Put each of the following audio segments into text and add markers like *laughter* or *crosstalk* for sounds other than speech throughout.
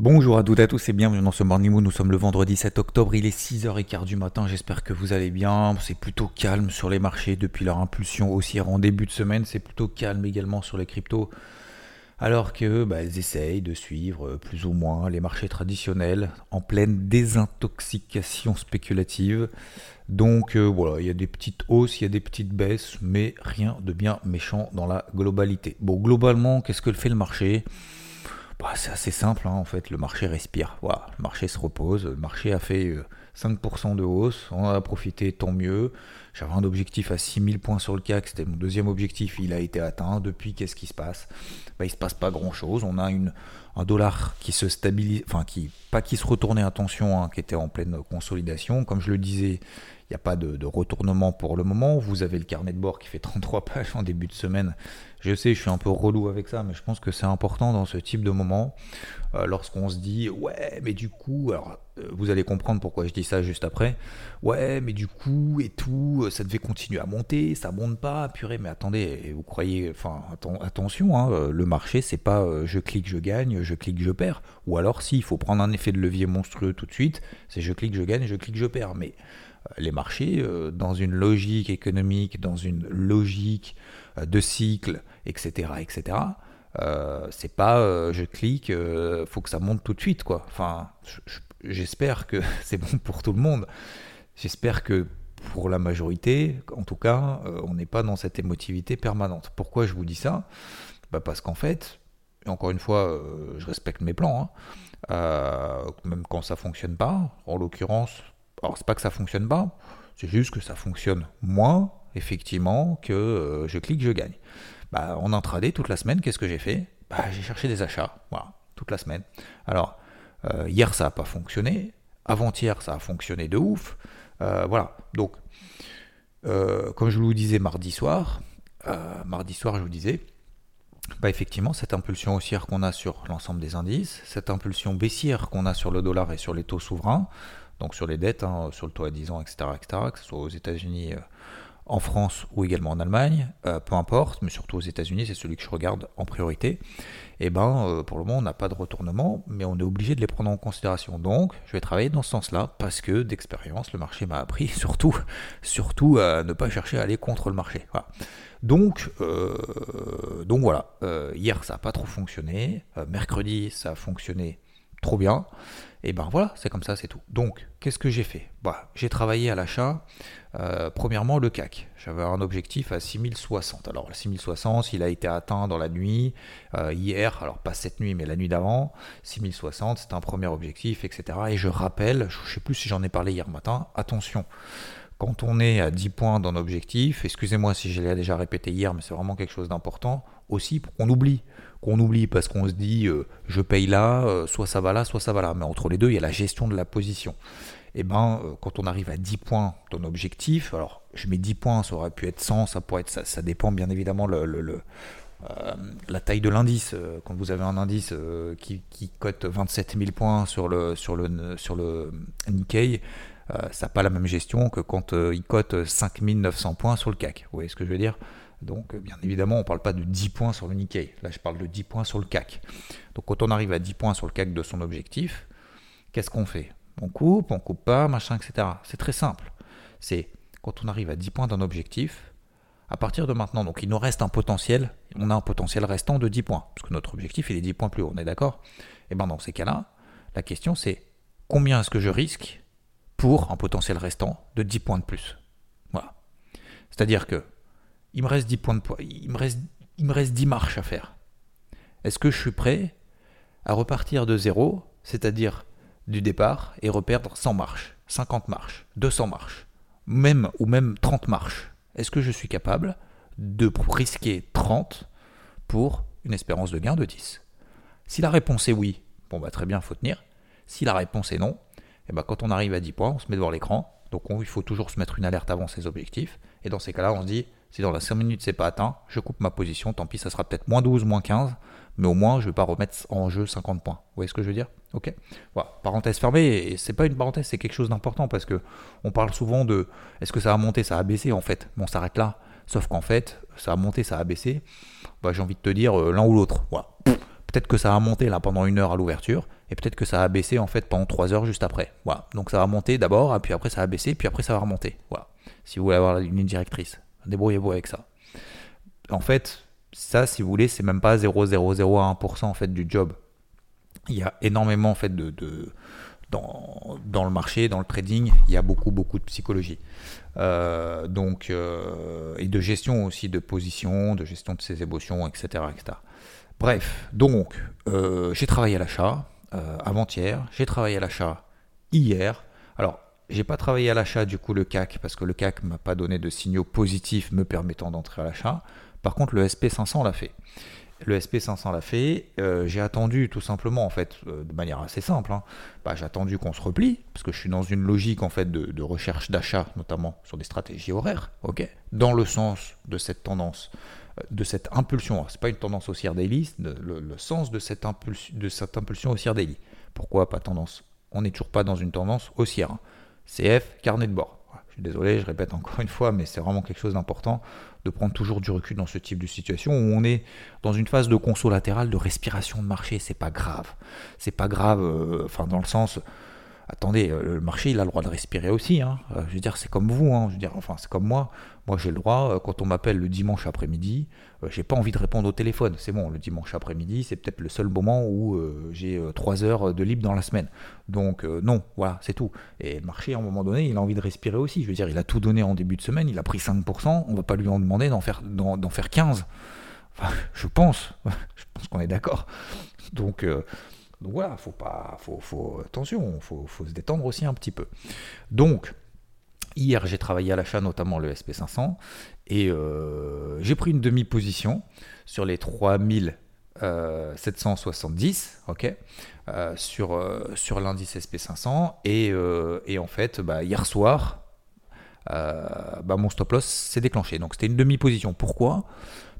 Bonjour à toutes et à tous et bienvenue dans ce Morning Moon. Nous sommes le vendredi 7 octobre, il est 6h15 du matin. J'espère que vous allez bien. C'est plutôt calme sur les marchés depuis leur impulsion haussière en début de semaine. C'est plutôt calme également sur les cryptos alors que bah, elles essayent de suivre plus ou moins les marchés traditionnels en pleine désintoxication spéculative. Donc euh, voilà, il y a des petites hausses, il y a des petites baisses, mais rien de bien méchant dans la globalité. Bon, globalement, qu'est-ce que fait le marché? C'est assez simple, hein, en fait, le marché respire. Voilà, le marché se repose, le marché a fait... Euh, 5% de hausse, on en a profité, tant mieux. J'avais un objectif à 6000 points sur le CAC, c'était mon deuxième objectif, il a été atteint. Depuis, qu'est-ce qui se passe? Bah, Il se passe pas grand-chose. On a un dollar qui se stabilise, enfin, qui, pas qui se retournait, attention, hein, qui était en pleine consolidation. Comme je le disais, il n'y a pas de, retournement pour le moment. Vous avez le carnet de bord qui fait 33 pages en début de semaine. Je sais, je suis un peu relou avec ça, mais je pense que c'est important dans ce type de moment, euh, lorsqu'on se dit, ouais, mais du coup, alors vous allez comprendre pourquoi je dis ça juste après, ouais, mais du coup, et tout, ça devait continuer à monter, ça monte pas, purée, mais attendez, vous croyez, enfin, attention, hein, euh, le marché, c'est pas je clique, je gagne, je clique, je perds, ou alors si, il faut prendre un effet de levier monstrueux tout de suite, c'est je clique, je gagne, je clique, je perds, mais les marchés, euh, dans une logique économique, dans une logique euh, de cycle, etc., etc. Euh, c'est pas je clique, faut que ça monte tout de suite, quoi. Enfin, j'espère que *laughs* c'est bon pour tout le monde. J'espère que pour la majorité, en tout cas, on n'est pas dans cette émotivité permanente. Pourquoi je vous dis ça? Bah Parce qu'en fait, encore une fois, je respecte mes plans, hein, même quand ça fonctionne pas. En l'occurrence, alors, c'est pas que ça fonctionne pas, c'est juste que ça fonctionne moins, effectivement, que euh, je clique, je gagne. Bah, en intraday, toute la semaine, qu'est-ce que j'ai fait? Bah, J'ai cherché des achats, voilà, toute la semaine. Alors, euh, hier, ça n'a pas fonctionné. Avant-hier, ça a fonctionné de ouf. Euh, voilà, donc, comme je vous disais mardi soir, mardi soir, je vous disais, bah effectivement, cette impulsion haussière qu'on a sur l'ensemble des indices, cette impulsion baissière qu'on a sur le dollar et sur les taux souverains, donc sur les dettes, hein, sur le taux à 10 ans, etc., etc., que ce soit aux États-Unis, euh, en France ou également en Allemagne, euh, peu importe, mais surtout aux États-Unis, c'est celui que je regarde en priorité. Et eh ben, euh, pour le moment, on n'a pas de retournement, mais on est obligé de les prendre en considération. Donc, je vais travailler dans ce sens-là parce que d'expérience, le marché m'a appris *laughs* surtout, surtout à ne pas chercher à aller contre le marché. Donc, donc voilà. hier, ça n'a pas trop fonctionné. mercredi, ça a fonctionné trop bien. Et ben voilà, c'est comme ça, c'est tout. Donc, qu'est-ce que j'ai fait? Bah, J'ai travaillé à l'achat, euh, premièrement le CAC. J'avais un objectif à 6060. Alors, le 6060, il a été atteint dans la nuit, euh, hier, alors pas cette nuit, mais la nuit d'avant. 6060, c'est un premier objectif, etc. Et je rappelle, je ne sais plus si j'en ai parlé hier matin, attention, quand on est à 10 points dans l'objectif, excusez-moi si je l'ai déjà répété hier, mais c'est vraiment quelque chose d'important, aussi on oublie qu'on oublie parce qu'on se dit euh, je paye là, euh, soit ça va là, soit ça va là. Mais entre les deux, il y a la gestion de la position. Et eh ben, euh, quand on arrive à 10 points dans l'objectif, alors je mets 10 points, ça aurait pu être 100, ça pourrait être ça, ça dépend bien évidemment le, la taille de l'indice. Quand vous avez un indice qui, qui, cote 27 000 points sur le, sur le, sur le Nikkei, ça n'a pas la même gestion que quand il cote 5900 points sur le CAC. Vous voyez ce que je veux dire? Donc, bien évidemment, on ne parle pas de 10 points sur le Nikkei. Là, je parle de 10 points sur le CAC. Donc, quand on arrive à 10 points sur le CAC de son objectif, qu'est-ce qu'on fait? On coupe, on coupe pas, machin, etc. C'est très simple. C'est quand on arrive à 10 points d'un objectif, à partir de maintenant, donc il nous reste un potentiel, on a un potentiel restant de 10 points, parce que notre objectif, il est 10 points plus haut, on est d'accord? Et bien, dans ces cas-là, la question, c'est combien est-ce que je risque pour un potentiel restant de 10 points de plus? Voilà. C'est-à-dire que il me reste 10 points de poids, il me reste, il me reste 10 marches à faire. Est-ce que je suis prêt à repartir de zéro, c'est-à-dire du départ, et reperdre 100 marches, 50 marches, 200 marches, même ou même 30 marches? Est-ce que je suis capable de risquer 30 pour une espérance de gain de 10. Si la réponse est oui, bon bah très bien, faut tenir. Si la réponse est non, et eh bah quand on arrive à 10 points, on se met devant l'écran. Donc il faut toujours se mettre une alerte avant ses objectifs. Et dans ces cas-là, on se dit, si dans la 5 minutes c'est pas atteint, je coupe ma position, tant pis, ça sera peut-être moins 12, moins 15, mais au moins je vais pas remettre en jeu 50 points. Vous voyez ce que je veux dire? Ok? Voilà, parenthèse fermée, et c'est pas une parenthèse, c'est quelque chose d'important parce que on parle souvent de est-ce que ça a monté, ça a baissé en fait? Bon, on s'arrête là. Sauf qu'en fait, ça a monté, ça a baissé. Bah, j'ai envie de te dire euh, l'un ou l'autre. Voilà. Peut-être que ça a monté là pendant une heure à l'ouverture, et peut-être que ça a baissé en fait pendant trois heures juste après. Voilà. Donc ça va monter d'abord, puis après ça va baisser, puis après ça va remonter. Voilà. Si vous voulez avoir une ligne directrice, débrouillez-vous avec ça. En fait, ça, si vous voulez, c'est même pas 0,001% en fait du job. Il y a énormément en fait de, dans, le marché, dans le trading, il y a beaucoup beaucoup de psychologie. Euh, donc euh, et de gestion aussi de position, de gestion de ses émotions, etc., etc. Bref, donc euh, j'ai travaillé à l'achat avant-hier, j'ai travaillé à l'achat hier. J'ai pas travaillé à l'achat du coup le CAC parce que le CAC m'a pas donné de signaux positifs me permettant d'entrer à l'achat. Par contre, le SP500 l'a fait. Le SP500 l'a fait. Euh, j'ai attendu tout simplement, en fait, euh, de manière assez simple. Hein. Bah, j'ai attendu qu'on se replie, parce que je suis dans une logique en fait de, recherche d'achat, notamment sur des stratégies horaires, ok, dans le sens de cette tendance, euh, de cette impulsion. C'est pas une tendance haussière daily, le, le sens de cette, impulsion, de cette impulsion haussière daily. Pourquoi pas tendance? On n'est toujours pas dans une tendance haussière. Hein. CF, carnet de bord désolé, je répète encore une fois, mais c'est vraiment quelque chose d'important de prendre toujours du recul dans ce type de situation où on est dans une phase de conso latérale, de respiration de marché. C'est pas grave. C'est pas grave, euh, enfin, dans le sens attendez, euh, le marché, il a le droit de respirer aussi. Hein. Euh, je veux dire, c'est comme vous. Hein. Je veux dire, enfin, c'est comme moi. Moi, j'ai le droit, euh, quand on m'appelle le dimanche après-midi, j'ai pas envie de répondre au téléphone. C'est bon, le dimanche après-midi, c'est peut-être le seul moment où j'ai trois heures de libre dans la semaine. Donc, non, voilà, c'est tout. Et le marché, à un moment donné, il a envie de respirer aussi. Je veux dire, il a tout donné en début de semaine, il a pris 5%, on va pas lui en demander d'en faire, d'en, faire 15. Enfin, je pense. *laughs* je pense qu'on est d'accord. Donc, donc voilà, faut pas, faut, attention, faut, faut se détendre aussi un petit peu. Donc hier j'ai travaillé à l'achat notamment le SP500 et euh, j'ai pris une demi-position sur les 3770, ok, euh, sur, euh, sur l'indice SP500 et, et, en fait bah, hier soir bah, mon stop loss s'est déclenché. Donc c'était une demi-position. Pourquoi?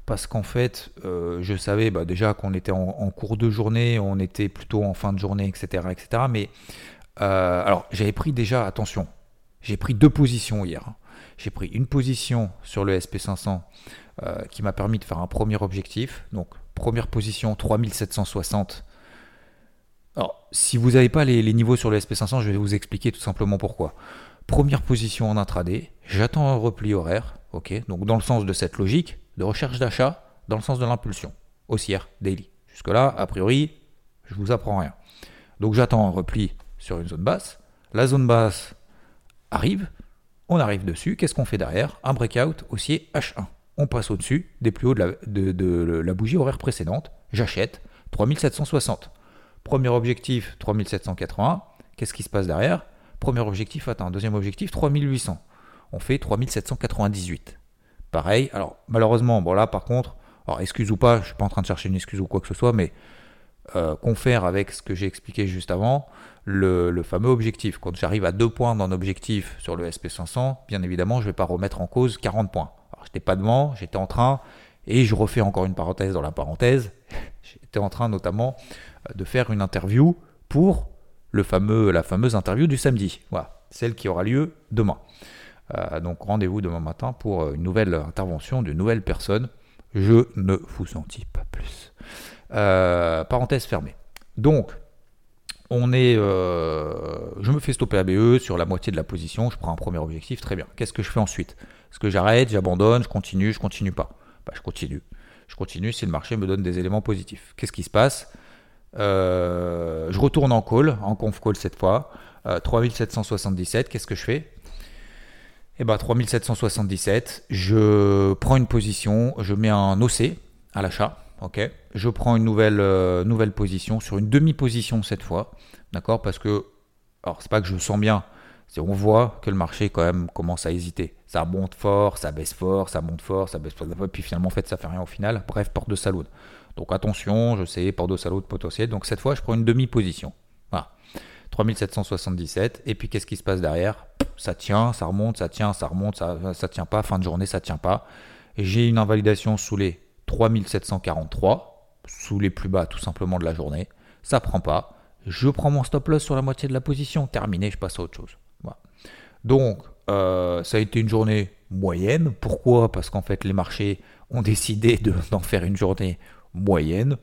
Parce qu'en fait, euh, je savais bah, déjà qu'on était en, cours de journée, on était plutôt en fin de journée, etc. etc. mais euh, alors, j'avais pris déjà, attention, j'ai pris deux positions hier. Hein. J'ai pris une position sur le SP500 euh, qui m'a permis de faire un premier objectif. Donc, première position 3760. Alors, si vous n'avez pas les, niveaux sur le SP500, je vais vous expliquer tout simplement pourquoi. Première position en intraday, j'attends un repli horaire, ok, donc dans le sens de cette logique, de recherche d'achat dans le sens de l'impulsion, haussière, daily. Jusque-là, a priori, je vous apprends rien. Donc j'attends un repli sur une zone basse. La zone basse arrive, on arrive dessus. Qu'est-ce qu'on fait derrière? Un breakout haussier H1. On passe au-dessus des plus hauts de la, bougie horaire précédente. J'achète 3760. Premier objectif 3780. Qu'est-ce qui se passe derrière? Premier objectif atteint. Deuxième objectif 3800. On fait 3798. Pareil. Alors, malheureusement, bon là, par contre, alors excuse ou pas, je suis pas en train de chercher une excuse ou quoi que ce soit, mais euh, confère avec ce que j'ai expliqué juste avant, le, fameux objectif. Quand j'arrive à deux points d'un objectif sur le SP500, bien évidemment, je ne vais pas remettre en cause 40 points. Alors, j'étais pas devant, j'étais en train, et je refais encore une parenthèse dans la parenthèse, *laughs* j'étais en train notamment euh, de faire une interview pour la fameuse interview du samedi. Voilà, celle qui aura lieu demain. Euh, donc rendez-vous demain matin pour euh, une nouvelle intervention d'une nouvelle personne. Je ne vous en dis pas plus. Euh, parenthèse fermée. Donc, on est, je me fais stopper la BE sur la moitié de la position, je prends un premier objectif, très bien. Qu'est-ce que je fais ensuite? Est-ce que j'arrête, j'abandonne, je continue, je continue pas? Bah, Je continue. Je continue si le marché me donne des éléments positifs. Qu'est-ce qui se passe? Je retourne en call, en conf call cette fois. 3777, qu'est-ce que je fais? Eh ben 3777, je prends une position, je mets un OC à l'achat, ok Je prends une nouvelle, euh, nouvelle position sur une demi-position cette fois, d'accord Parce que, alors c'est pas que je sens bien, c'est on voit que le marché quand même commence à hésiter. Ça monte fort, ça baisse fort, ça monte fort, ça baisse fort, puis finalement en fait ça fait rien au final. Bref, porte de saloon. Donc attention, je sais, Salo de potentiel. Donc cette fois, je prends une demi-position. Voilà. 3777. Et puis qu'est-ce qui se passe derrière? Ça tient, ça remonte, ça tient, ça remonte, ça, ça tient pas. Fin de journée, ça tient pas. J'ai une invalidation sous les 3743, sous les plus bas tout simplement de la journée. Ça prend pas. Je prends mon stop loss sur la moitié de la position. Terminé, je passe à autre chose. Donc, euh, ça a été une journée moyenne. Pourquoi? Parce qu'en fait, les marchés ont décidé *laughs* d'en faire une journée moyenne,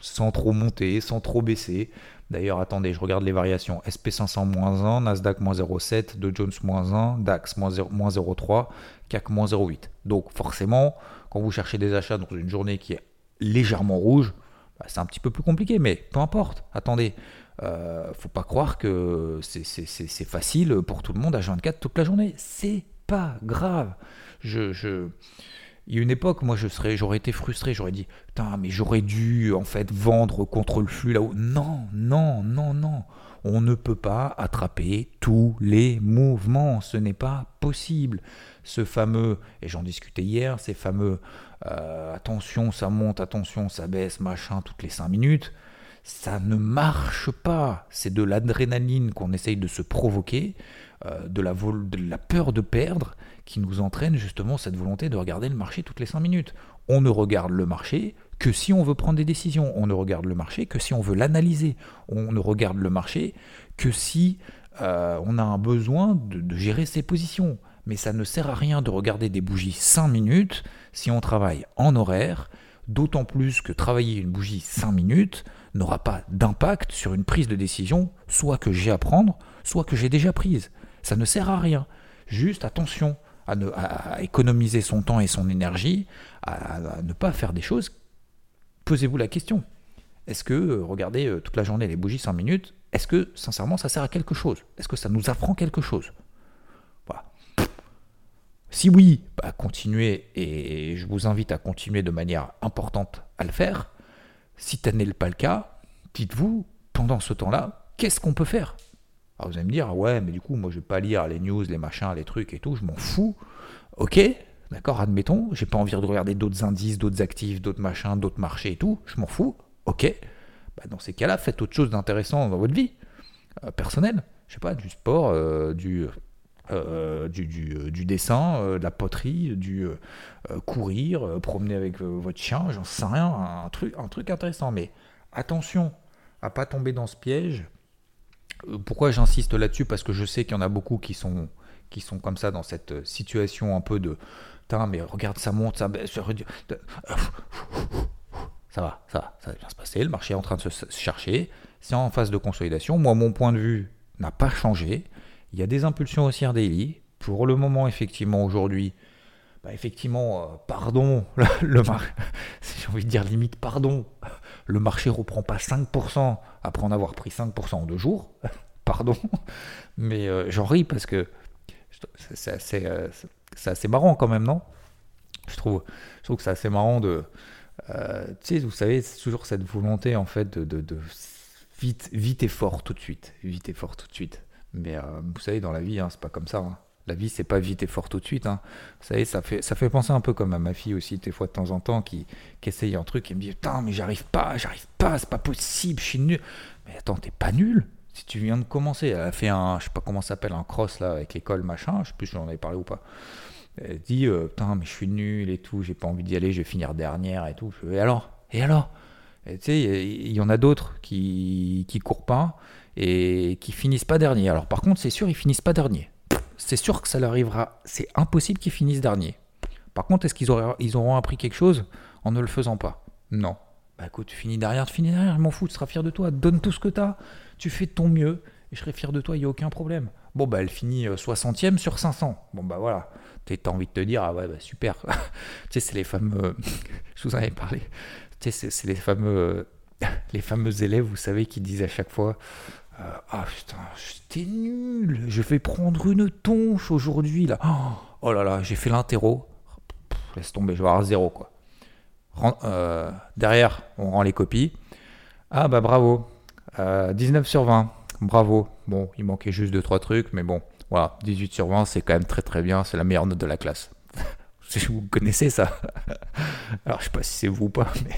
sans trop monter, sans trop baisser. D'ailleurs, attendez, je regarde les variations. SP500 moins 1, Nasdaq moins 0,7, Dow Jones moins 1, DAX moins 0,3, CAC moins 0,8. Donc forcément, quand vous cherchez des achats dans une journée qui est légèrement rouge, bah, c'est un petit peu plus compliqué, mais peu importe. Attendez, euh, faut pas croire que c'est facile pour tout le monde à 24 toute la journée. C'est pas grave. Je, il y a une époque, moi, je serais, j'aurais été frustré, j'aurais dit, putain, mais j'aurais dû en fait vendre contre le flux là-haut. Non, non, non, non. On ne peut pas attraper tous les mouvements. Ce n'est pas possible. Ce fameux, et j'en discutais hier, ces fameux euh, attention, ça monte, attention, ça baisse, machin, toutes les 5 minutes, ça ne marche pas. C'est de l'adrénaline qu'on essaye de se provoquer, euh, de, la de peur de perdre qui nous entraîne justement cette volonté de regarder le marché toutes les 5 minutes. On ne regarde le marché que si on veut prendre des décisions. On ne regarde le marché que si on veut l'analyser. On ne regarde le marché que si euh, on a un besoin de, gérer ses positions. Mais ça ne sert à rien de regarder des bougies 5 minutes si on travaille en horaire, d'autant plus que travailler une bougie 5 minutes n'aura pas d'impact sur une prise de décision, soit que j'ai à prendre, soit que j'ai déjà prise. Ça ne sert à rien. Juste attention, à, économiser son temps et son énergie, à, ne pas faire des choses, posez-vous la question. Est-ce que euh, regarder euh, toute la journée les bougies 5 minutes, est-ce que sincèrement ça sert à quelque chose? Est-ce que ça nous apprend quelque chose? Si oui, bah, continuez et je vous invite à continuer de manière importante à le faire. Si tel n'est pas le cas, dites-vous, pendant ce temps-là, qu'est-ce qu'on peut faire? Alors vous allez me dire, ouais, mais du coup, moi je vais pas lire les news, les machins, les trucs et tout, je m'en fous. Ok, d'accord, admettons, j'ai pas envie de regarder d'autres indices, d'autres actifs, d'autres machins, d'autres marchés et tout, je m'en fous. Ok, bah, dans ces cas-là, faites autre chose d'intéressant dans votre vie euh, personnelle. Je sais pas, du sport, euh, du, euh, du, du, dessin, de la poterie, du courir, promener avec votre chien, j'en sais rien, un truc, un truc intéressant. Mais attention à pas tomber dans ce piège pourquoi j'insiste là-dessus? Parce que je sais qu'il y en a beaucoup qui sont, qui sont comme ça dans cette situation un peu de mais regarde, ça monte, ça baisse, ça va, ça va, ça va se passer. Le marché est en train de se chercher. C'est en phase de consolidation. Moi, mon point de vue n'a pas changé. Il y a des impulsions haussières daily. Pour le moment, effectivement, aujourd'hui, bah, effectivement, euh, pardon, *laughs* le, *laughs* j'ai envie de dire limite pardon, le marché reprend pas 5% après en avoir pris 5% en deux jours, *laughs* pardon, mais euh, j'en ris parce que c'est assez, euh, marrant quand même, non? Je trouve, je trouve que c'est assez marrant de, tu sais, vous savez, c'est toujours cette volonté en fait de, vite, vite et fort tout de suite, vite et fort tout de suite. Mais vous savez, dans la vie, hein, c'est pas comme ça. Hein. La vie, c'est pas vite et fort tout de suite. Hein. Vous savez, ça fait, ça fait penser un peu comme à ma fille aussi, des fois de temps en temps, qui, qui essaye un truc et me dit Putain, mais j'arrive pas, j'arrive pas, c'est pas possible, je suis nul. Mais attends, t'es pas nul? Si tu viens de commencer. Elle a fait un, je sais pas comment ça s'appelle, un cross là avec l'école, machin, je sais plus si j'en avais parlé ou pas. Elle dit euh, Putain, mais je suis nul et tout, j'ai pas envie d'y aller, je vais finir dernière et tout. et alors? Et alors? Tu sais, il y, en a d'autres qui, qui courent pas et qui finissent pas dernier. Alors par contre, c'est sûr, ils finissent pas dernier c'est sûr que ça leur arrivera. C'est impossible qu'ils finissent dernier. Par contre, est-ce qu'ils ils auront appris quelque chose en ne le faisant pas? Non. Bah écoute, tu finis derrière, tu finis derrière, je m'en fous, tu seras fier de toi. Donne tout ce que tu as. Tu fais ton mieux et je serai fier de toi, il n'y a aucun problème. Bon, bah elle finit 60e euh, sur 500. Bon, bah voilà. Tu as envie de te dire, ah ouais, bah super. *laughs* tu sais, c'est les fameux. *laughs* je vous en avais parlé. Tu sais, c'est les fameux. *laughs* les fameux élèves, vous savez, qui disent à chaque fois euh, ah putain, j'étais nul. Je vais prendre une tonche aujourd'hui là. Oh, oh là là, j'ai fait l'interro. Laisse tomber, je vais avoir zéro quoi. Euh, derrière, on rend les copies. Ah bah bravo. 19 euh, sur 20. Bravo. Bon, il manquait juste 2-3 trucs, mais bon, voilà, 18 sur 20, c'est quand même très très bien. C'est la meilleure note de la classe. *laughs* vous connaissez ça. *laughs* Alors je sais pas si c'est vous ou pas, mais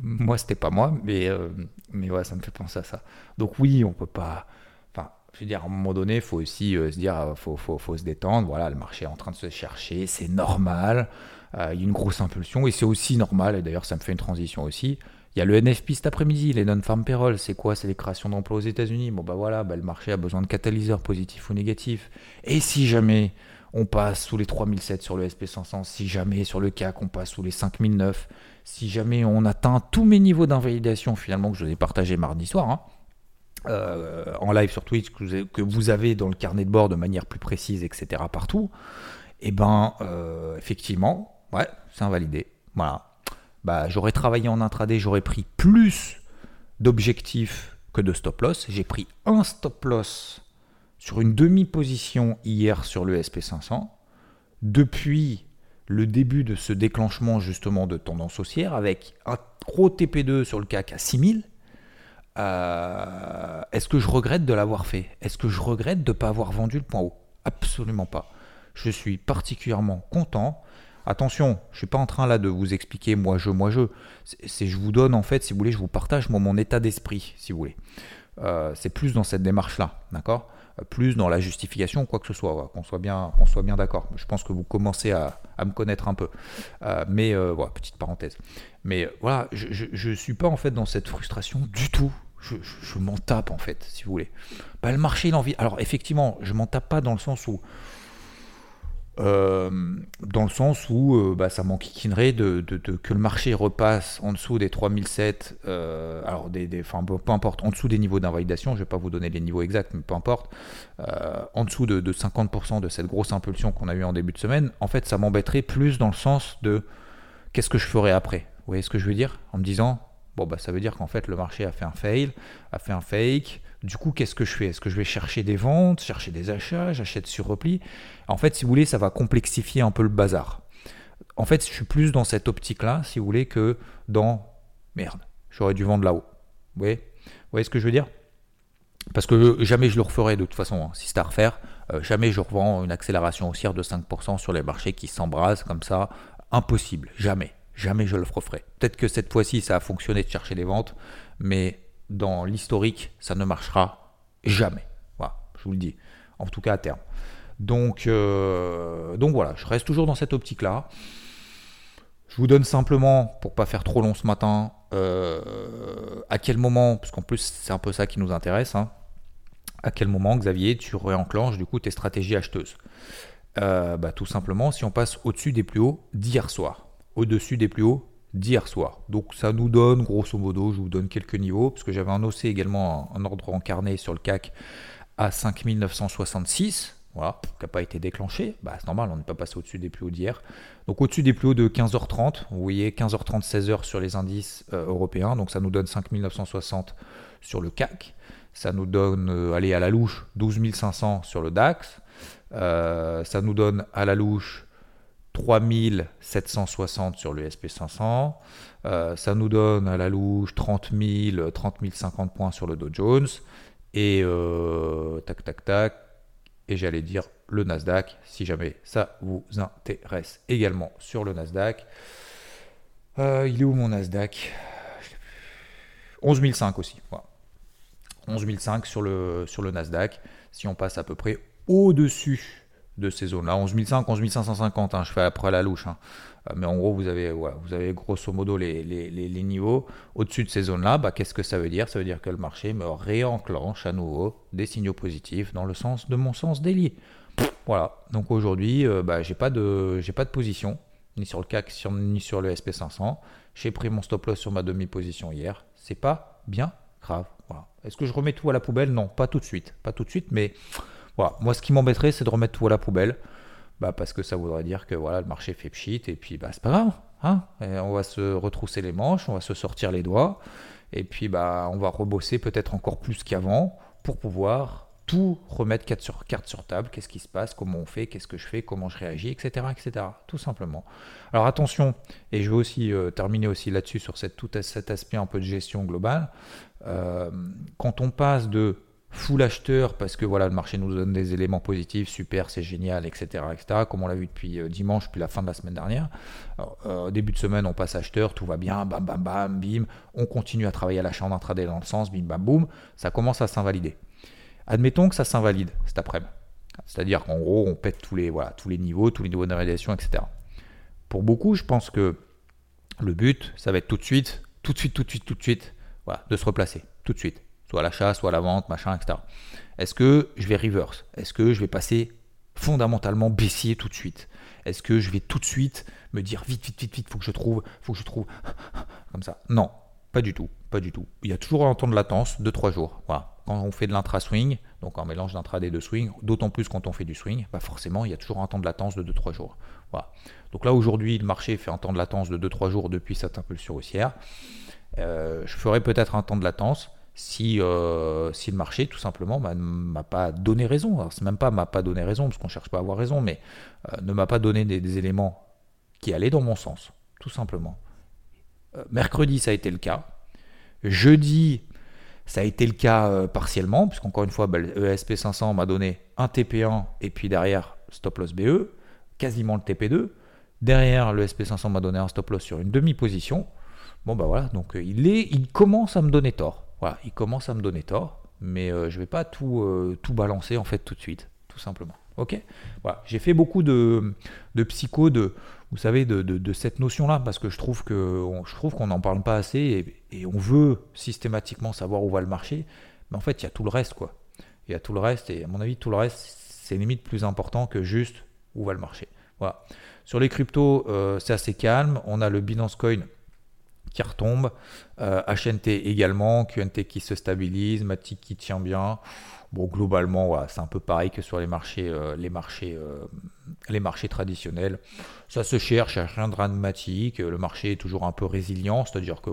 moi, c'était pas moi, mais, euh, mais ouais, ça me fait penser à ça. Donc oui, on peut pas. Enfin, je veux dire, à un moment donné, il faut aussi se dire, faut, faut, faut, se détendre. Voilà, le marché est en train de se chercher, c'est normal. il y a une grosse impulsion et c'est aussi normal. Et d'ailleurs, ça me fait une transition aussi. Il y a le NFP cet après-midi, les non-farm payroll, c'est quoi? C'est les créations d'emplois aux États-Unis. Bon, bah voilà, bah, le marché a besoin de catalyseurs positifs ou négatifs. Et si jamais on passe sous les 3007 sur le SP500, si jamais sur le CAC on passe sous les 5009, si jamais on atteint tous mes niveaux d'invalidation finalement que je vous ai partagé mardi soir, hein, euh, en live sur Twitch, que vous, avez, dans le carnet de bord de manière plus précise, etc. partout, et eh ben euh, effectivement, ouais, c'est invalidé. Voilà, bah, j'aurais travaillé en intraday, j'aurais pris plus d'objectifs que de stop loss. J'ai pris un stop loss sur une demi-position hier sur le SP500. Depuis le début de ce déclenchement justement de tendance haussière avec un gros TP2 sur le CAC à 6000. Euh, est-ce que je regrette de l'avoir fait? Est-ce que je regrette de ne pas avoir vendu le point haut? Absolument pas. Je suis particulièrement content Attention, je suis pas en train là de vous expliquer moi je, moi je. C'est je vous donne en fait, si vous voulez, je vous partage mon état d'esprit, si vous voulez. Euh, c'est plus dans cette démarche-là, d'accord? euh, Plus dans la justification, quoi que ce soit, qu'on soit bien, qu'on soit bien d'accord. Je pense que vous commencez à, me connaître un peu, euh, mais voilà, petite parenthèse. Mais voilà, je, ne suis pas en fait dans cette frustration du tout. Je, m'en tape en fait, si vous voulez. Bah, le marché, il en vit. Alors effectivement, je m'en tape pas dans le sens où euh, dans le sens où euh, bah, ça m'enquiquinerait de, que le marché repasse en dessous des 3007, euh, alors des, des peu importe, en dessous des niveaux d'invalidation, je ne vais pas vous donner les niveaux exacts, mais peu importe, en dessous de, 50% de cette grosse impulsion qu'on a eu en début de semaine, en fait ça m'embêterait plus dans le sens de qu'est-ce que je ferais après. Vous voyez ce que je veux dire? En me disant, bon bah ça veut dire qu'en fait le marché a fait un fail, a fait un fake, du coup, qu'est-ce que je fais? Est-ce que je vais chercher des ventes, chercher des achats, j'achète sur repli En fait, si vous voulez, ça va complexifier un peu le bazar. En fait, je suis plus dans cette optique-là, si vous voulez, que dans merde, j'aurais dû vendre là-haut. Vous voyez? Ce que je veux dire? Parce que jamais je le referai de toute façon, hein. si c'est à refaire, euh, jamais je revends une accélération haussière de 5% sur les marchés qui s'embrasent comme ça. Impossible, jamais. Jamais je le referai. Peut-être que cette fois-ci, ça a fonctionné de chercher des ventes, mais dans l'historique, ça ne marchera jamais. Voilà, je vous le dis. En tout cas à terme. Donc, euh, donc voilà, je reste toujours dans cette optique-là. Je vous donne simplement, pour pas faire trop long ce matin, euh, à quel moment, parce qu'en plus c'est un peu ça qui nous intéresse, hein, à quel moment, Xavier, tu réenclenches du coup tes stratégies acheteuses? Euh, bah, Tout simplement, si on passe au-dessus des plus hauts d'hier soir, au-dessus des plus hauts d'hier soir. Donc ça nous donne, grosso modo, je vous donne quelques niveaux, parce que j'avais annoncé également un, ordre encarné sur le CAC à 5966, voilà, qui n'a pas été déclenché. Bah, c'est normal, on n'est pas passé au-dessus des plus hauts d'hier. Donc au-dessus des plus hauts de 15h30, vous voyez 15h30, 16h sur les indices euh, européens, donc ça nous donne 5960 sur le CAC. Ça nous donne, euh, aller à la louche, 12 500 sur le DAX. Euh, ça nous donne à la louche 3760 sur le SP500. Euh, ça nous donne à la louche 30 000, 30 050 points sur le Dow Jones. Et euh, tac, tac, tac. Et j'allais dire le Nasdaq, si jamais ça vous intéresse également sur le Nasdaq. Euh, il est où mon Nasdaq? 11 500 aussi. Voilà. 11 500 sur le, sur le Nasdaq. Si on passe à peu près au-dessus de ces zones-là. 11 500, 11 550, je fais après la louche. Hein. Euh, mais en gros, vous avez, vous avez grosso modo les, les, niveaux. Au-dessus de ces zones-là, bah, qu'est-ce que ça veut dire? Ça veut dire que le marché me réenclenche à nouveau des signaux positifs dans le sens de mon sens délié. Voilà. Donc aujourd'hui, euh, bah, j'ai pas de, j'ai pas de position ni sur le CAC ni sur le SP500. J'ai pris mon stop loss sur ma demi-position hier. C'est pas bien grave. Voilà. Est-ce que je remets tout à la poubelle? Non, pas tout de suite. Pas tout de suite, mais moi, ce qui m'embêterait, c'est de remettre tout à la poubelle. Bah, parce que ça voudrait dire que voilà, le marché fait pchit et puis bah, c'est pas grave. Hein on va se retrousser les manches, on va se sortir les doigts et puis bah, on va rebosser peut-être encore plus qu'avant pour pouvoir tout remettre carte sur, carte sur table, qu'est-ce qui se passe, comment on fait, qu'est-ce que je fais, comment je réagis, etc. etc. tout simplement. Alors attention, et je vais aussi euh, terminer aussi là-dessus sur cette, cet aspect un peu de gestion globale, euh, quand on passe de full acheteur parce que voilà, le marché nous donne des éléments positifs, super, c'est génial, etc., etc., comme on l'a vu depuis euh, dimanche, puis la fin de la semaine dernière. Euh, début de semaine, on passe acheteur, tout va bien, bam, bam, bam, bim, on continue à travailler à l'achat en intraday dans le sens, bim, bam, boum, ça commence à s'invalider. Admettons que ça s'invalide cet après-midi. C'est-à-dire qu'en gros, on pète tous les, voilà, tous les niveaux, tous les niveaux d'invalidation, etc. Pour beaucoup, je pense que le but, ça va être tout de suite, tout de suite, tout de suite, tout de suite, voilà, de se replacer, tout de suite soit l'achat, soit la vente, machin, etc. Est-ce que je vais reverse? Est-ce que je vais passer fondamentalement baissier tout de suite? Est-ce que je vais tout de suite me dire vite, vite, vite, vite, faut que je trouve, faut que je trouve *laughs* comme ça? Non, pas du tout, pas du tout. Il y a toujours un temps de latence de 3 jours. Voilà. Quand on fait de l'intra-swing, donc un mélange d'intraday et de swing, d'autant plus quand on fait du swing, bah forcément il y a toujours un temps de latence de 2-3 jours. Voilà. Donc là aujourd'hui le marché fait un temps de latence de 2-3 jours depuis cette impulsion haussière. Euh, je ferai peut-être un temps de latence si, euh, si le marché, tout simplement, ne m'a pas donné raison. Alors, c'est même pas m'a pas donné raison, parce qu'on cherche pas à avoir raison, mais euh, ne m'a pas donné des, éléments qui allaient dans mon sens, tout simplement. Euh, mercredi, ça a été le cas. Jeudi, ça a été le cas partiellement, puisqu'encore une fois, bah, le ESP 500 m'a donné un TP1 et puis derrière stop loss BE, quasiment le TP2. Derrière, le SP500 m'a donné un stop loss sur une demi-position. Bon, bah voilà, donc il, est, il commence à me donner tort. Il commence à me donner tort, mais euh, je ne vais pas tout, euh, tout balancer en fait tout de suite, tout simplement. Ok? Voilà, j'ai fait beaucoup de, de psycho, de, vous savez, de, de, cette notion-là, parce que je trouve que je trouve qu'on n'en parle pas assez et, on veut systématiquement savoir où va le marché, mais en fait, il y a tout le reste, quoi. Il y a tout le reste, et à mon avis, tout le reste, c'est limite plus important que juste où va le marché. Voilà. Sur les cryptos, euh, c'est assez calme. On a le Binance Coin qui retombe, HNT euh, également, QNT qui se stabilise, Matic qui tient bien. Bon, globalement, c'est un peu pareil que sur les marchés, euh, les marchés, euh, les marchés traditionnels. Ça se cherche, il rien de dramatique. Le marché est toujours un peu résilient, c'est-à-dire que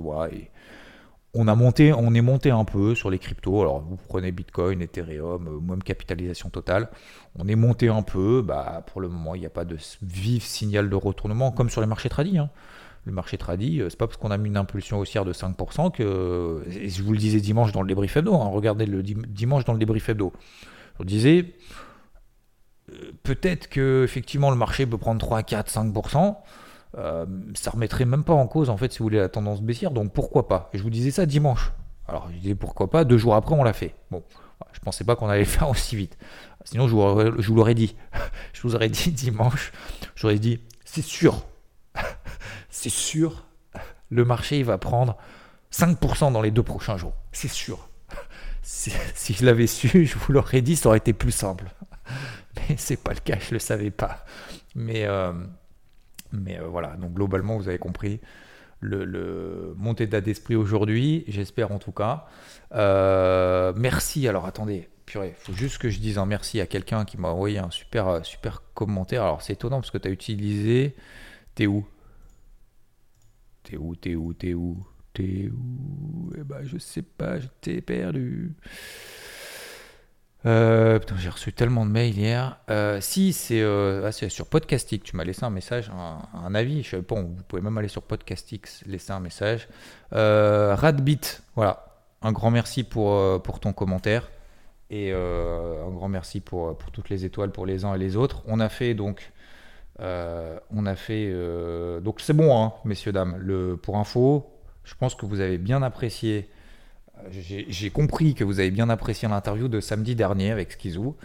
on a monté, on est monté un peu sur les cryptos. Alors, vous prenez Bitcoin, Ethereum, même capitalisation totale. On est monté un peu. Bah, pour le moment, il n'y a pas de vif signal de retournement, comme sur les marchés tradis. Hein le marché tradit, euh, c'est pas parce qu'on a mis une impulsion haussière de 5% que, et je vous le disais dimanche dans le débrief hebdo, hein, regardez le dimanche dans le débrief hebdo, je vous disais, euh, peut-être que effectivement le marché peut prendre 3, 4, 5%, euh, ça remettrait même pas en cause en fait si vous voulez la tendance baissière, donc pourquoi pas? Et je vous disais ça dimanche. Alors je disais pourquoi pas, deux jours après on l'a fait. Bon, je pensais pas qu'on allait le faire *laughs* aussi vite. Sinon je je vous l'aurais dit. *laughs* je vous aurais dit dimanche, j'aurais dit c'est sûr, c'est sûr, le marché va prendre 5% dans les deux prochains jours. C'est sûr. Si je l'avais su, je vous l'aurais dit, ça aurait été plus simple. Mais c'est pas le cas, je le savais pas. Mais, euh, euh, voilà, donc globalement, vous avez compris le, le mon état d'esprit aujourd'hui, j'espère en tout cas. Euh, merci, alors attendez, purée, faut juste que je dise un merci à quelqu'un qui m'a envoyé un super, super commentaire. Alors c'est étonnant parce que tu as utilisé. T'es où? T'es où, t'es où, t'es où T'es où? Eh ben, je sais pas, je t'ai perdu. Euh, putain, j'ai reçu tellement de mails hier. Euh, si, euh, ah, c'est sur Podcastix. Tu m'as laissé un message, un, avis. Je, bon, vous pouvez même aller sur Podcastix, laisser un message. Radbit, voilà. Un grand merci pour, pour ton commentaire. Et un grand merci pour, pour toutes les étoiles pour les uns et les autres. On a fait donc euh, on a fait. Euh, donc c'est bon, hein, messieurs, dames. Le, pour info, je pense que vous avez bien apprécié. Euh, j'ai compris que vous avez bien apprécié l'interview de samedi dernier avec Skizou.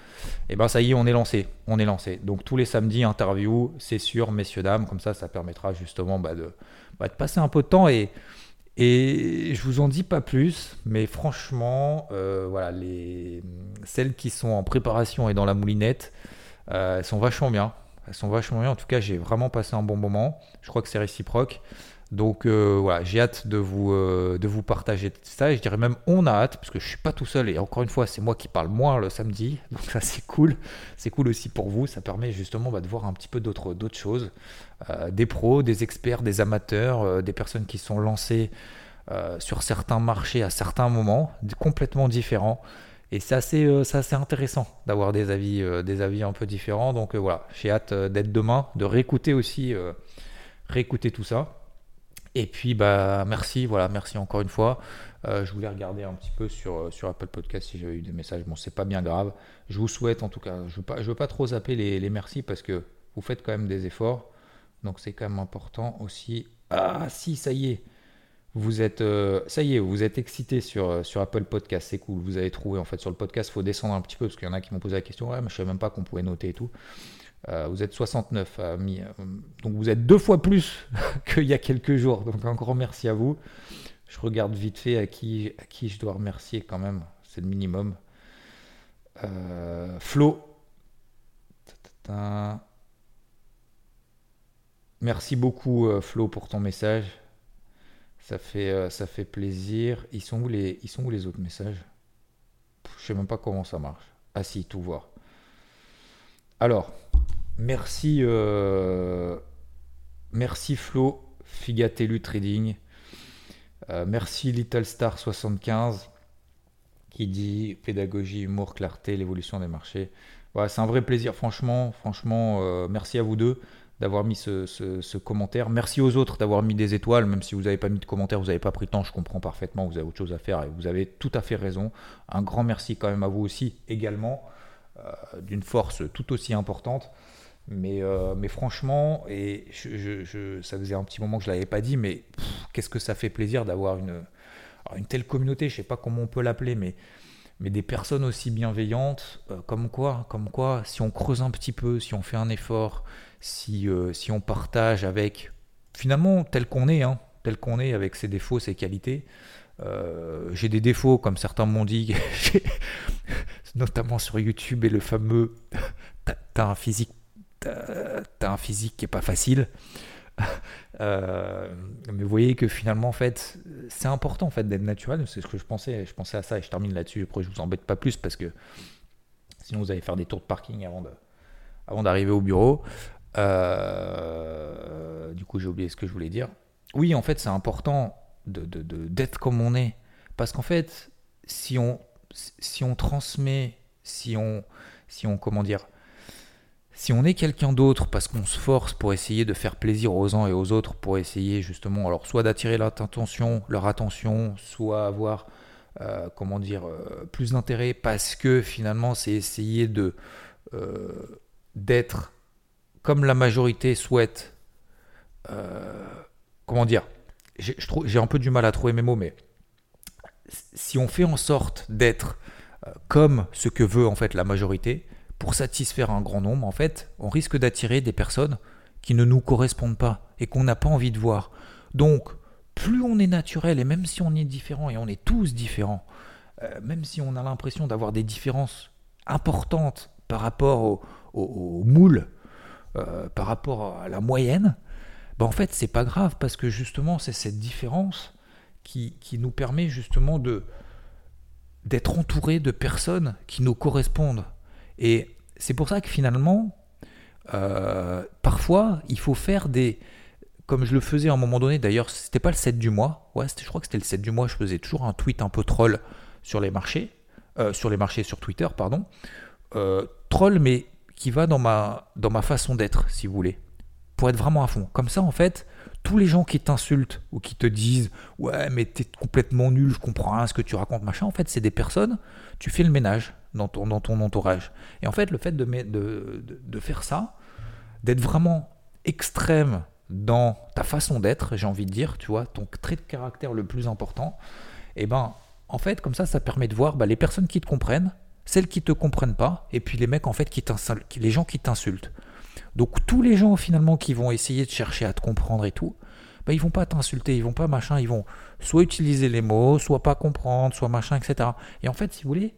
Et eh ben ça y est, on est lancé. On est lancé. Donc tous les samedis, interview, c'est sûr, messieurs, dames. Comme ça, ça permettra justement bah, de, bah, de, passer un peu de temps. Et, et je vous en dis pas plus. Mais franchement, voilà, les, celles qui sont en préparation et dans la moulinette, elles sont vachement bien. Elles sont vachement bien. En tout cas, j'ai vraiment passé un bon moment. Je crois que c'est réciproque. Donc euh, voilà, j'ai hâte de vous, euh, de vous partager ça. Et je dirais même on a hâte, parce que je suis pas tout seul. Et encore une fois, c'est moi qui parle moins le samedi. Donc ça, c'est cool. C'est cool aussi pour vous. Ça permet justement bah, de voir un petit peu d'autres, choses. Euh, des pros, des experts, des amateurs, des personnes qui sont lancées sur certains marchés à certains moments, complètement différents. Et c'est assez, euh, intéressant d'avoir des avis, euh, des avis un peu différents. Donc euh, voilà, j'ai hâte d'être demain, de réécouter aussi, réécouter tout ça. Et puis bah merci, voilà, merci encore une fois. Je voulais regarder un petit peu sur, Apple Podcast si j'avais eu des messages. Bon, c'est pas bien grave. Je vous souhaite en tout cas, je veux pas, je veux pas trop zapper les merci parce que vous faites quand même des efforts. Donc c'est quand même important aussi. Ah si, ça y est. Vous êtes, euh, ça y est, vous êtes excité sur, euh, sur Apple Podcast, c'est cool. Vous avez trouvé en fait sur le podcast, il faut descendre un petit peu parce qu'il y en a qui m'ont posé la question. Ouais, mais je savais même pas qu'on pouvait noter et tout. Euh, vous êtes 69 donc vous êtes deux fois plus *laughs* qu'il y a quelques jours. Donc un grand merci à vous. Je regarde vite fait à qui, à qui je dois remercier quand même. C'est le minimum. Flo. Merci beaucoup Flo pour ton message. Ça fait, euh, ça fait plaisir. Ils sont, où les, ils sont les autres messages? Je sais même pas comment ça marche. Ah si, tout voir. Alors, merci, euh, merci Flo, Figatelu Trading. Euh, merci Little Star 75 qui dit pédagogie, humour, clarté, l'évolution des marchés. C'est un vrai plaisir, franchement, franchement, merci à vous deux d'avoir mis ce, commentaire. Merci aux autres d'avoir mis des étoiles, même si vous n'avez pas mis de commentaire, vous n'avez pas pris le temps, je comprends parfaitement, vous avez autre chose à faire et vous avez tout à fait raison. Un grand merci quand même à vous aussi également, euh, d'une force tout aussi importante. Mais, euh, franchement, et ça faisait un petit moment que je ne l'avais pas dit, mais qu'est-ce que ça fait plaisir d'avoir une telle communauté, je ne sais pas comment on peut l'appeler, mais mais des personnes aussi bienveillantes, euh, comme quoi, comme quoi, si on creuse un petit peu, si on fait un effort, si, euh, si on partage avec, finalement, tel qu'on est, hein, tel qu'on est, avec ses défauts, ses qualités. Euh, j'ai des défauts, comme certains m'ont dit, *laughs* notamment sur YouTube, et le fameux t'as un physique, t'as un physique qui est pas facile. *laughs* Euh, mais vous voyez que finalement, en fait, c'est important en fait d'être naturel. C'est ce que je pensais. Je pensais à ça et je termine là-dessus. Après, je vous embête pas plus parce que sinon vous allez faire des tours de parking avant d'arriver au bureau. Euh, du coup, j'ai oublié ce que je voulais dire. Oui, en fait, c'est important d'être comme on est. Parce qu'en fait, si on, si on transmet, si on, si on, comment dire, si on est quelqu'un d'autre parce qu'on se force pour essayer de faire plaisir aux uns et aux autres, pour essayer justement, alors soit d'attirer leur attention, soit avoir, euh, comment dire, euh, plus d'intérêt parce que finalement c'est essayer de d'être comme la majorité souhaite, euh, comment dire, j'ai un peu du mal à trouver mes mots, mais si on fait en sorte d'être euh, comme ce que veut en fait la majorité, pour satisfaire un grand nombre, en fait, on risque d'attirer des personnes qui ne nous correspondent pas et qu'on n'a pas envie de voir. Donc, plus on est naturel, et même si on est différent, et on est tous différents, euh, même si on a l'impression d'avoir des différences importantes par rapport au, au moule euh, par rapport à la moyenne, ben en fait c'est pas grave parce que justement c'est cette différence qui, qui, nous permet justement de d'être entouré de personnes qui nous correspondent. Et c'est pour ça que finalement, euh, parfois, il faut faire des... Comme je le faisais à un moment donné, d'ailleurs, c'était pas le 7 du mois. Ouais, je crois que c'était le 7 du mois. Je faisais toujours un tweet un peu troll sur les marchés. Euh, sur les marchés sur Twitter, pardon. troll, mais qui va dans ma, dans ma façon d'être, si vous voulez, pour être vraiment à fond. Comme ça, en fait, tous les gens qui t'insultent ou qui te disent ouais mais t'es complètement nul, je comprends rien ce que tu racontes, machin, en fait, c'est des personnes, tu fais le ménage dans ton, dans ton entourage. Et en fait, le fait de, de, de, faire ça, d'être vraiment extrême dans ta façon d'être, j'ai envie de dire, tu vois, ton trait de caractère le plus important, et eh ben, en fait, comme ça, ça permet de voir bah, les personnes qui te comprennent, celles qui te comprennent pas, et puis les mecs en fait qui les gens qui t'insultent. Donc tous les gens finalement qui vont essayer de chercher à te comprendre et tout, bah, ils vont pas t'insulter, ils vont pas machin, ils vont soit utiliser les mots, soit pas comprendre, soit machin, etc. Et en fait, si vous voulez,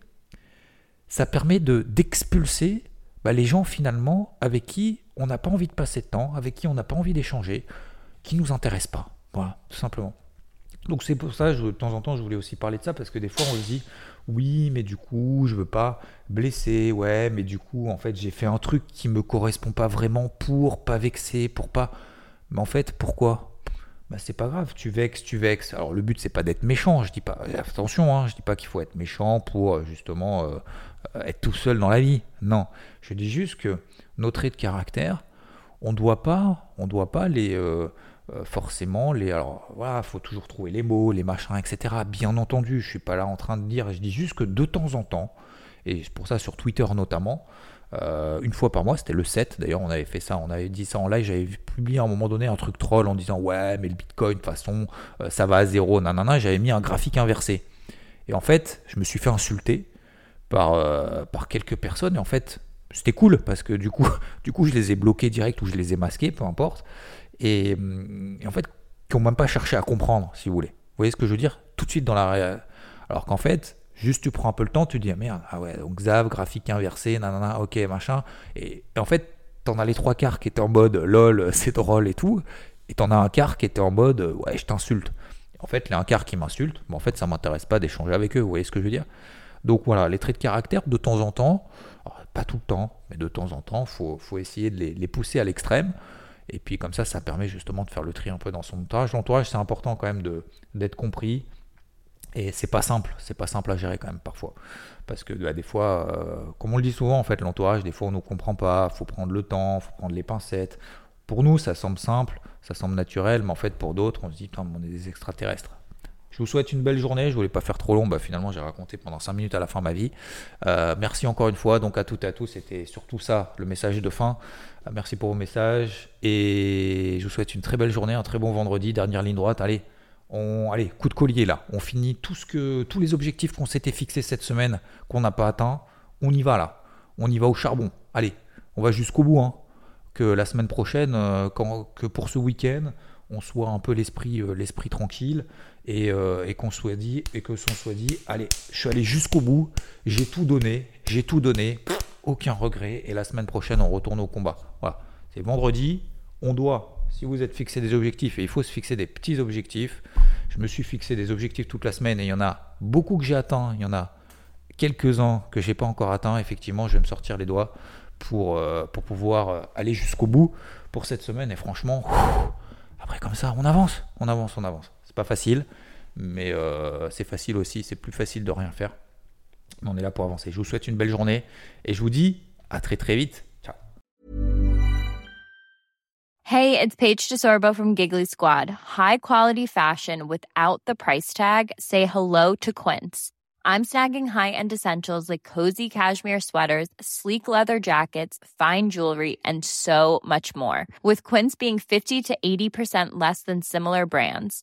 ça permet de d'expulser bah, les gens finalement avec qui on n'a pas envie de passer de temps, avec qui on n'a pas envie d'échanger, qui nous intéressent pas. Voilà, tout simplement. Donc c'est pour ça, de temps en temps, je voulais aussi parler de ça, parce que des fois on se dit, oui, mais du coup, je veux pas blesser, ouais, mais du coup, en fait, j'ai fait un truc qui me correspond pas vraiment pour pas vexer, pour pas. Mais en fait, pourquoi? Bah, c'est pas grave, tu vexes, tu vexes. Alors le but c'est pas d'être méchant, je dis pas, attention, hein, je dis pas qu'il faut être méchant pour euh, justement euh, être tout seul dans la vie. Non, je dis juste que nos traits de caractère, on doit pas, on doit pas les, euh, euh, forcément, les, alors voilà, faut toujours trouver les mots, les machins, etc. Bien entendu, je suis pas là en train de dire, je dis juste que de temps en temps, et pour ça sur Twitter notamment, euh, une fois par mois, c'était le 7, d'ailleurs on avait fait ça, on avait dit ça en live, j'avais publié à un moment donné un truc troll en disant ouais mais le Bitcoin de toute façon euh, ça va à zéro, nanana, j'avais mis un graphique inversé. Et en fait, je me suis fait insulter par, par quelques personnes, et en fait, c'était cool parce que du coup, *laughs* du coup, je les ai bloqués direct ou je les ai masqués, peu importe et, en fait, qui n'ont même pas cherché à comprendre, si vous voulez. Vous voyez ce que je veux dire? Tout de suite dans la Alors qu'en fait, juste tu prends un peu le temps, tu dis, ah merde, ah ouais, donc Xav, graphique inversé, nanana, ok, machin. Et, en fait, t'en as les trois quarts qui étaient en mode, lol, *laughs* c'est drôle et tout. Et t'en as un quart qui était en mode, ouais, je t'insulte. En fait, les un quart qui m'insultent, mais en fait, ça m'intéresse pas d'échanger avec eux, vous voyez ce que je veux dire? Donc voilà, les traits de caractère, de temps en temps, pas tout le temps, mais de temps en temps, il faut, essayer de les, pousser à l'extrême. Et puis comme ça, ça permet justement de faire le tri un peu dans son entourage. L'entourage, c'est important quand même d'être compris. Et c'est pas simple, c'est pas simple à gérer quand même parfois. Parce que bah, des fois, euh, comme on le dit souvent, en fait, l'entourage, des fois on ne comprend pas, faut prendre le temps, faut prendre les pincettes. Pour nous, ça semble simple, ça semble naturel, mais en fait, pour d'autres, on se dit, on est des extraterrestres. Je vous souhaite une belle journée. Je voulais pas faire trop long. Bah, finalement, j'ai raconté pendant 5 minutes à la fin ma vie. Euh, merci encore une fois. Donc à toutes et à tous, c'était surtout ça le message de fin. Euh, merci pour vos messages et je vous souhaite une très belle journée, un très bon vendredi. Dernière ligne droite. Allez, on, allez, coup de collier là. On finit tout ce que, tous les objectifs qu'on s'était fixés cette semaine qu'on n'a pas atteint. On y va là. On y va au charbon. Allez, on va jusqu'au bout. Hein. Que la semaine prochaine, euh, que pour ce week-end, on soit un peu l'esprit l'esprit tranquille euh, et, qu'on soit dit et que son soit dit allez je suis allé jusqu'au bout j'ai tout donné j'ai tout donné aucun regret et la semaine prochaine on retourne au combat. Voilà. C'est vendredi on doit si vous êtes fixé des objectifs et il faut se fixer des petits objectifs je me suis fixé des objectifs toute la semaine et il y en a beaucoup que j'ai atteint il y en a quelques-uns que j'ai pas encore atteint effectivement je vais me sortir les doigts pour, euh, pouvoir euh, aller jusqu'au bout pour cette semaine et franchement après comme ça on avance on avance on avance pas facile, mais euh, c'est facile aussi, c'est plus facile de rien faire. On est là pour avancer. Je vous souhaite une belle journée et je vous dis à très très vite. Ciao. Hey, it's Paige DeSorbo from Giggly Squad. High quality fashion without the price tag. Say hello to Quince. I'm snagging high-end essentials like cozy cashmere sweaters, sleek leather jackets, fine jewelry, and so much more. With Quince being 50 to 80% less than similar brands